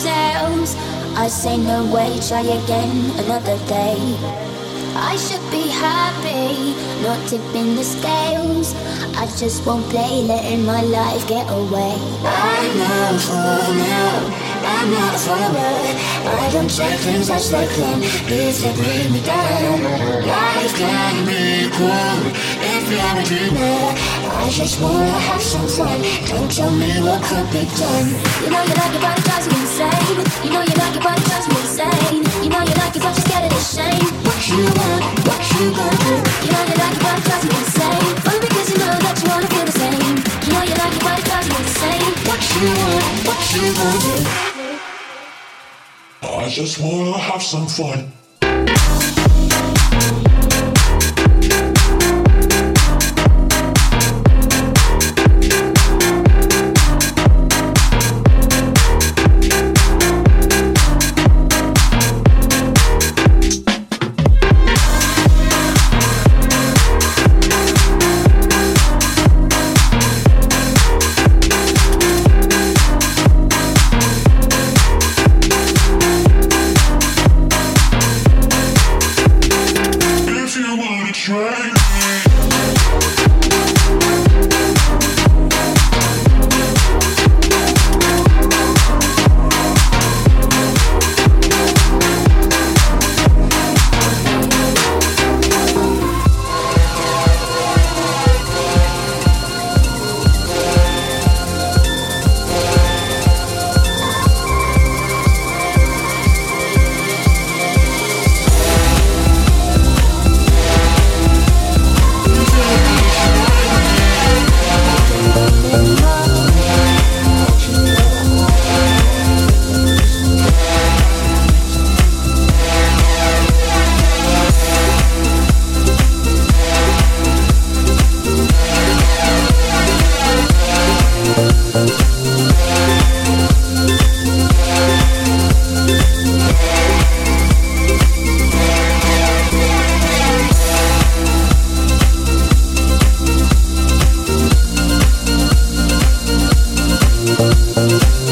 tails. I say no way, try again another day. I should be happy, not tipping the scales. I just won't play, letting my life get away. I'm not for now. I'm not a follower. I don't say things as they claim. If they bring me down, life can be cool if you're a dreamer. I just wanna have some fun. Don't tell me what could be done. You know you like but it drives me insane. You know you like but it drives me insane. You know you like you're scared of the shame. What you want, what you gonna do? You know you like but it drives me insane. Only because you know that you wanna feel the same. You know you like but it drives me insane. What you want, what you gonna do? I just wanna have some fun. Thank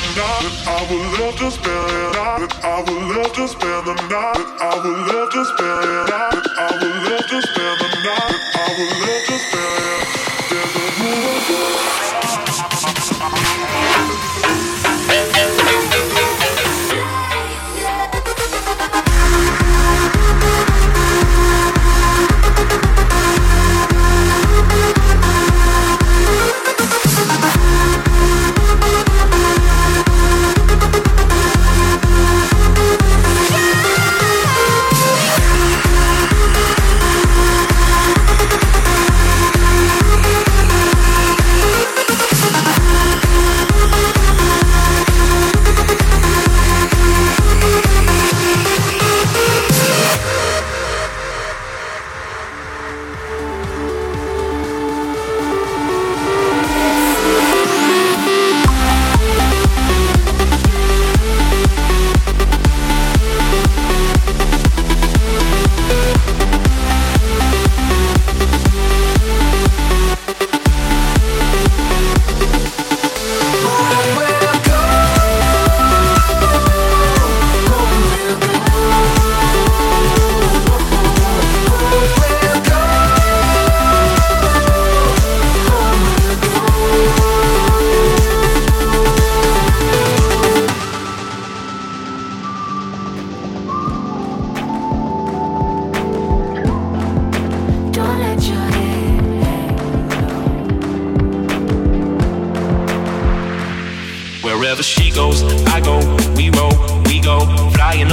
the night I would love to spend the night. I would love to spend the night. I would love to spend the night.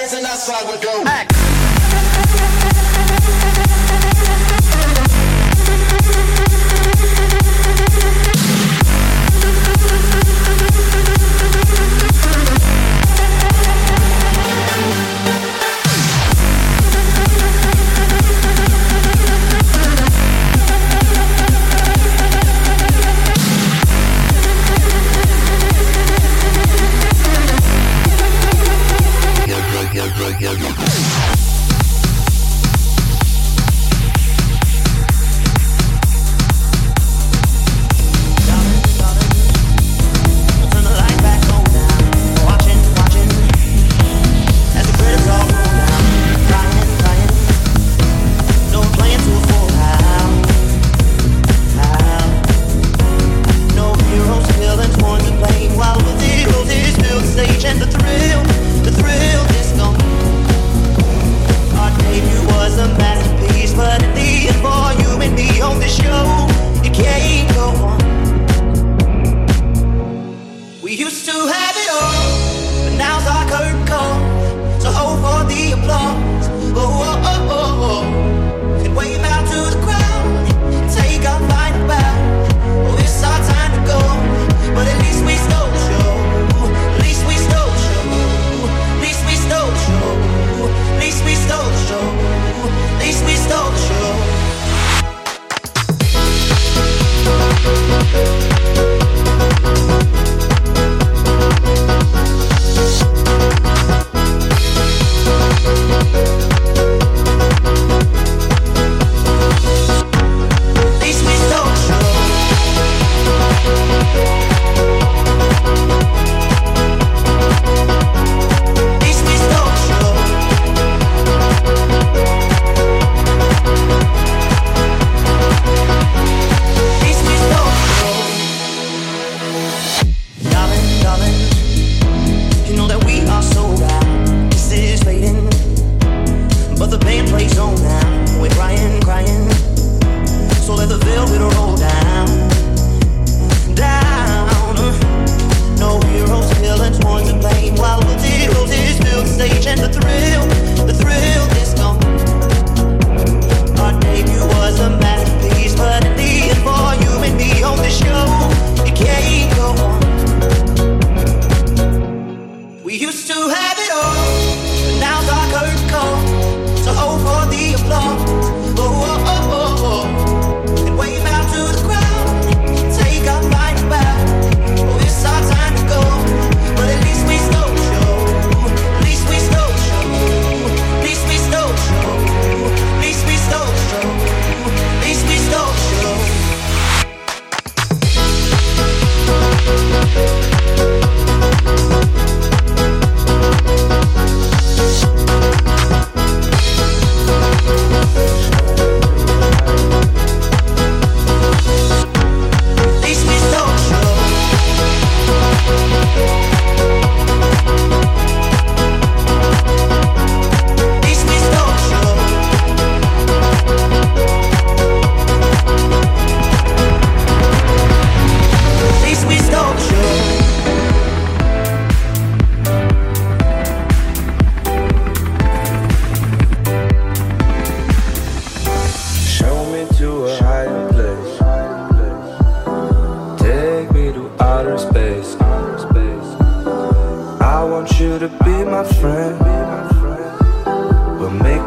hands and that's how it go. Act.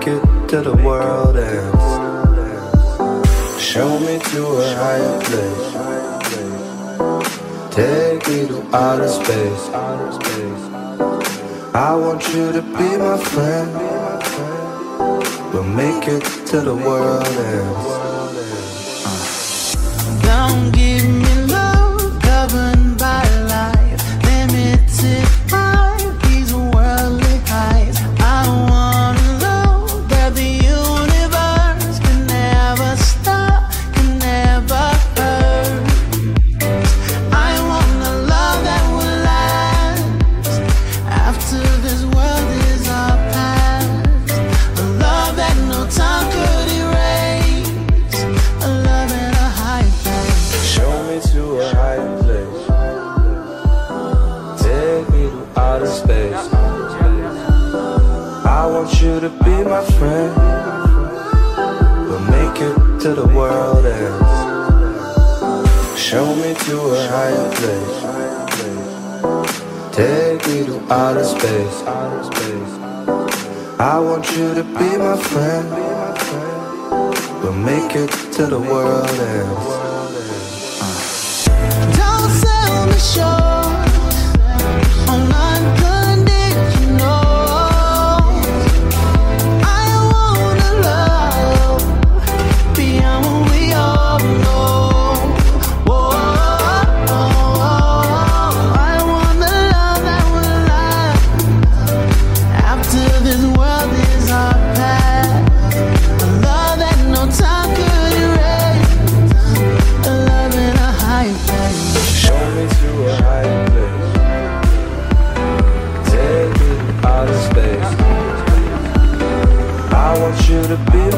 take it to the world and show me to a higher place. Take me to outer space. I want you to be my friend. We'll make it to the world ends. want you to be my friend. We'll make it to the world ends. Show me to a higher place. Take me to outer space. I want you to be my friend. We'll make it to the world ends. Don't sell me short on my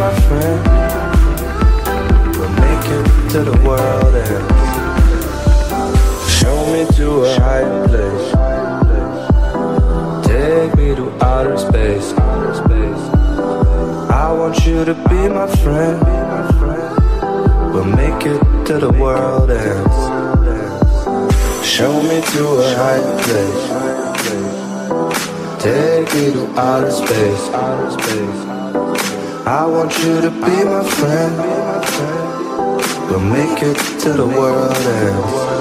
my friend. We'll make it to the world end. Show me to a higher place. Take me to outer space. I want you to be my friend. We'll make it to the world end. Show me to a higher place. Take me to outer space. Outer space. I want you to be my friend. We'll make it to the world ends.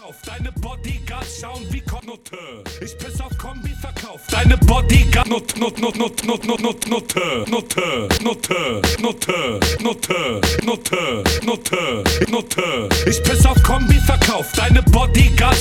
Kauf deine Bodyguard schauen wie Nutte. Ich piss auf Kombi verkauf. Deine Bodyguard Nut Nut Nut Nut Nut Nut Nut Nutte Nutte Nutte Nutte Nutte Nutte Nutte Nutte. Ich piss auf Kombi verkauf. Deine Bodyguard